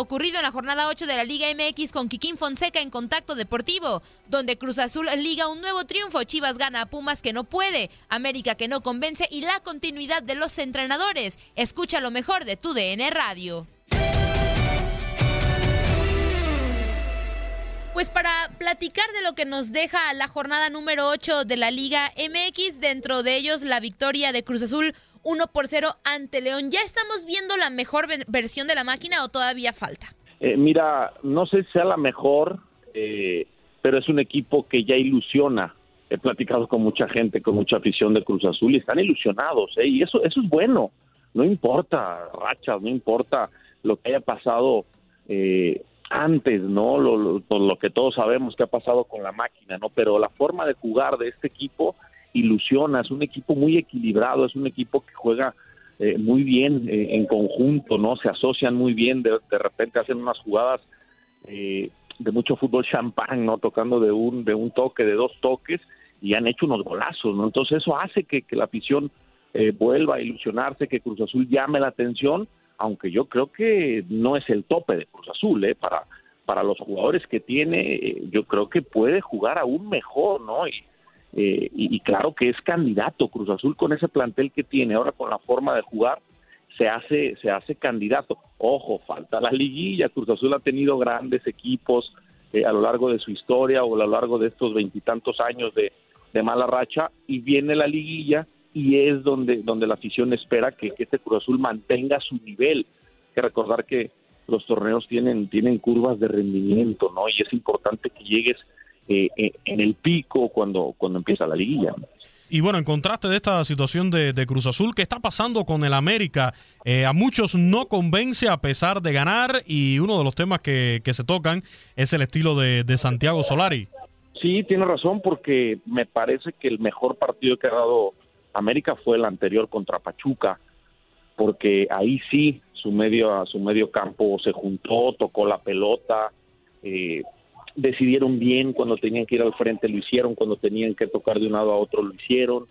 Ocurrido en la jornada 8 de la Liga MX con Kikín Fonseca en Contacto Deportivo, donde Cruz Azul liga un nuevo triunfo, Chivas gana a Pumas que no puede, América que no convence y la continuidad de los entrenadores. Escucha lo mejor de tu DN Radio. Pues para platicar de lo que nos deja la jornada número 8 de la Liga MX, dentro de ellos la victoria de Cruz Azul 1 por 0 ante León. ¿Ya estamos viendo la mejor versión de la máquina o todavía falta? Eh, mira, no sé si sea la mejor, eh, pero es un equipo que ya ilusiona. He platicado con mucha gente, con mucha afición de Cruz Azul y están ilusionados, ¿eh? y eso, eso es bueno. No importa rachas, no importa lo que haya pasado eh, antes, ¿no? Lo, lo, lo, que todos sabemos que ha pasado con la máquina, ¿no? Pero la forma de jugar de este equipo ilusiona, es un equipo muy equilibrado, es un equipo que juega eh, muy bien eh, en conjunto, ¿no? Se asocian muy bien, de, de repente hacen unas jugadas eh, de mucho fútbol champán, ¿no? Tocando de un, de un toque, de dos toques, y han hecho unos golazos, ¿no? Entonces eso hace que, que la afición eh, vuelva a ilusionarse, que Cruz Azul llame la atención, aunque yo creo que no es el tope de Cruz Azul, ¿eh? Para, para los jugadores que tiene, eh, yo creo que puede jugar aún mejor, ¿no? Y, eh, y, y, claro que es candidato Cruz Azul con ese plantel que tiene ahora con la forma de jugar se hace se hace candidato. Ojo falta la liguilla Cruz Azul ha tenido grandes equipos eh, a lo largo de su historia o a lo largo de estos veintitantos años de, mala racha y viene la liguilla y es donde donde la afición espera que, que este Cruz Azul mantenga su nivel. Hay que recordar que los torneos tienen tienen curvas de rendimiento no y es importante que llegues eh, en el pico cuando, cuando empieza la liguilla. Y bueno, en contraste de esta situación de, de Cruz Azul, ¿qué está pasando con el América? Eh, a muchos no convence a pesar de ganar y uno de los temas que, que se tocan es el estilo de, de, Santiago Solari. Sí, tiene razón porque me parece que el mejor partido que ha dado América fue el anterior contra Pachuca, porque ahí sí su medio, su medio campo se juntó, tocó la pelota, eh, decidieron bien cuando tenían que ir al frente, lo hicieron, cuando tenían que tocar de un lado a otro, lo hicieron.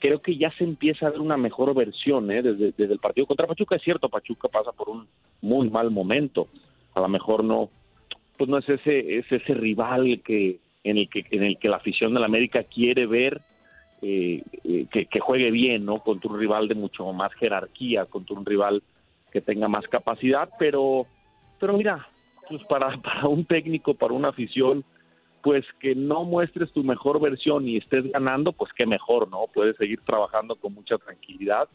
Creo que ya se empieza a ver una mejor versión ¿eh? desde, desde el partido contra Pachuca. Es cierto, Pachuca pasa por un muy mal momento. A lo mejor no, pues no es ese, es ese rival que en el que en el que la afición de la América quiere ver eh, eh, que, que juegue bien, ¿no? Contra un rival de mucho más jerarquía, contra un rival que tenga más capacidad, pero, pero mira, pues para, un técnico, para una afición, pues que no muestres tu mejor versión y estés ganando, pues qué mejor, ¿no? Puedes seguir trabajando con mucha tranquilidad.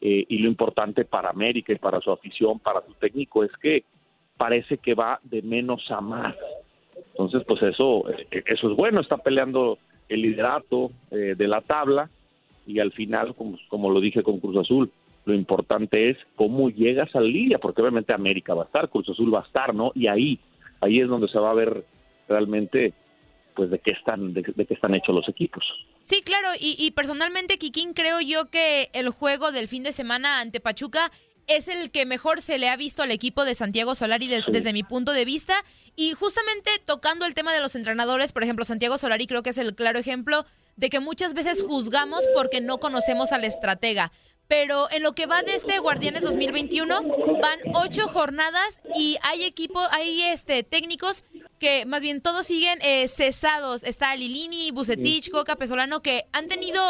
Eh, y lo importante para América y para su afición, para su técnico, es que parece que va de menos a más. Entonces, pues eso, eh, eso es bueno, está peleando el liderato eh, de la tabla y al final, como, como lo dije con Cruz Azul, lo importante es cómo llegas a la liga, porque obviamente América va a estar, Cruz Azul va a estar, ¿no? Y ahí, ahí es donde se va a ver realmente pues de qué están de, de qué están hechos los equipos. Sí, claro, y, y personalmente Kikín creo yo que el juego del fin de semana ante Pachuca es el que mejor se le ha visto al equipo de Santiago Solari de, sí. desde mi punto de vista. Y justamente tocando el tema de los entrenadores, por ejemplo, Santiago Solari creo que es el claro ejemplo de que muchas veces juzgamos porque no conocemos al estratega pero en lo que va de este Guardianes 2021 van ocho jornadas y hay equipo, hay este técnicos que más bien todos siguen eh, cesados. Está Lilini, Bucetich, Coca, Pesolano, que han tenido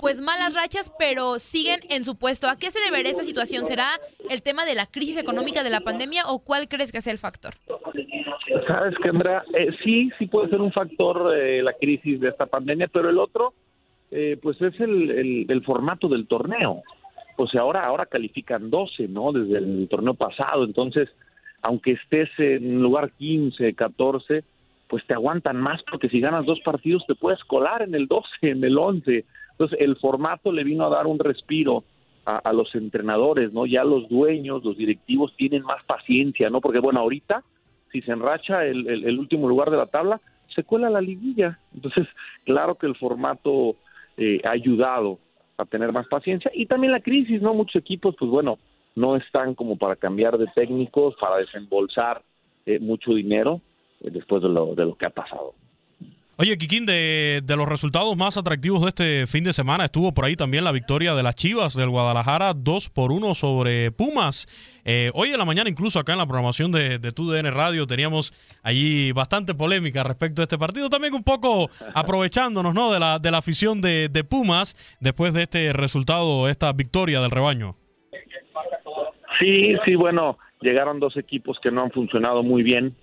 pues malas rachas, pero siguen en su puesto. ¿A qué se deberá esta situación? ¿Será el tema de la crisis económica de la pandemia o cuál crees que es el factor? Sabes, Kendra, eh, sí, sí puede ser un factor eh, la crisis de esta pandemia, pero el otro, eh, pues es el, el, el formato del torneo pues ahora, ahora califican 12, ¿no? Desde el torneo pasado, entonces, aunque estés en lugar 15, 14, pues te aguantan más porque si ganas dos partidos te puedes colar en el 12, en el 11. Entonces, el formato le vino a dar un respiro a, los entrenadores, ¿no? Ya los dueños, los directivos tienen más paciencia, ¿no? Porque bueno, ahorita si se enracha el, el, último lugar de la tabla, se cuela la liguilla. Entonces, claro que el formato eh, ha ayudado a tener más paciencia y también la crisis, ¿no? Muchos equipos, pues bueno, no están como para cambiar de técnicos, para desembolsar eh, mucho dinero eh, después de lo, de lo que ha pasado. Oye, Kikín, de, de, los resultados más atractivos de este fin de semana estuvo por ahí también la victoria de las Chivas del Guadalajara 2 por 1 sobre Pumas. Eh, hoy en la mañana, incluso acá en la programación de, de TUDN Radio, teníamos allí bastante polémica respecto a este partido. También un poco aprovechándonos ¿no? de, la, de la afición de, de Pumas después de este resultado, esta victoria del rebaño. Sí, sí, bueno, llegaron dos equipos que no han funcionado muy bien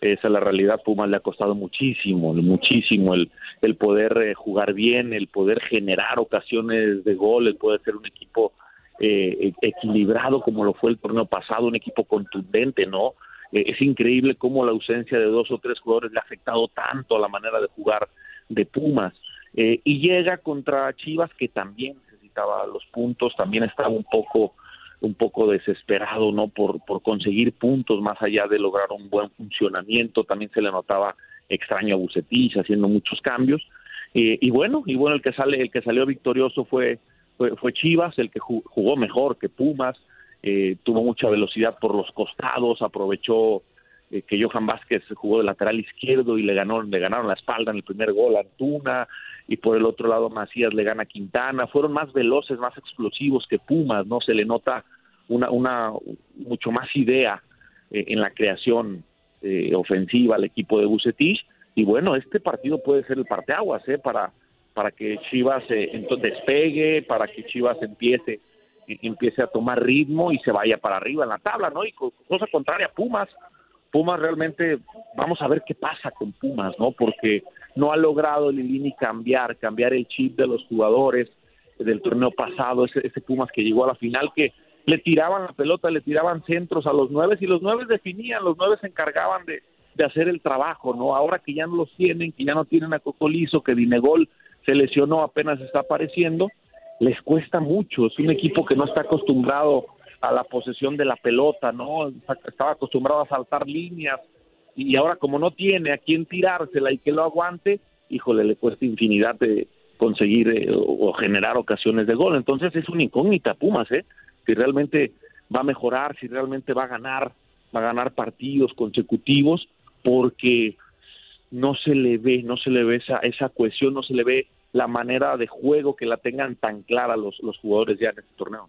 esa es la realidad. Pumas le ha costado muchísimo, muchísimo el, el poder eh, jugar bien, el poder generar ocasiones de gol, el poder ser un equipo eh, e, equilibrado como lo fue el torneo pasado, un equipo contundente, ¿no? Eh, es increíble cómo la ausencia de dos o tres jugadores le ha afectado tanto a la manera de jugar de Pumas. y llega contra Chivas que también necesitaba los puntos, también estaba un poco un poco desesperado no por, por conseguir puntos más allá de lograr un buen funcionamiento. También se le notaba extraño a Bucetich haciendo muchos cambios. Eh, y bueno y bueno el que sale el que salió victorioso fue fue, Chivas el que jugó mejor que Pumas eh, tuvo mucha velocidad por los costados aprovechó eh, que Johan Vázquez jugó de lateral izquierdo y le ganó le ganaron la espalda en el primer gol a Antuna y por el otro lado Macías le gana a Quintana, fueron más veloces, más explosivos que Pumas, ¿no? Se le nota una, una mucho más idea eh, en la creación eh, ofensiva al equipo de Bucetich y bueno, este partido puede ser el parteaguas, ¿eh? Para, para que Chivas eh, despegue, para que Chivas empiece empiece a tomar ritmo y se vaya para arriba en la tabla, ¿no? Y cosa contraria, Pumas, Pumas realmente, vamos a ver qué pasa con Pumas, ¿no? Porque no ha logrado Lilini cambiar, cambiar el chip de los jugadores del torneo pasado, ese, ese Pumas que llegó a la final, que le tiraban la pelota, le tiraban centros a los nueve y los nueve definían, los nueve se encargaban de, de hacer el trabajo, ¿no? Ahora que ya no los tienen, que ya no tienen a Cocolizo, que Dinegol se lesionó, apenas está apareciendo, les cuesta mucho, es un equipo que no está acostumbrado a la posesión de la pelota, ¿no? Estaba acostumbrado a saltar líneas y ahora como no tiene a quién tirársela y que lo aguante, híjole, le cuesta infinidad de conseguir eh, o, generar ocasiones de gol. Entonces es una incógnita Pumas, ¿eh? Si realmente va a mejorar, si realmente va a ganar, va a ganar partidos consecutivos, porque no se le ve, no se le ve esa, esa cohesión, no se le ve la manera de juego que la tengan tan clara los, los jugadores ya en este torneo.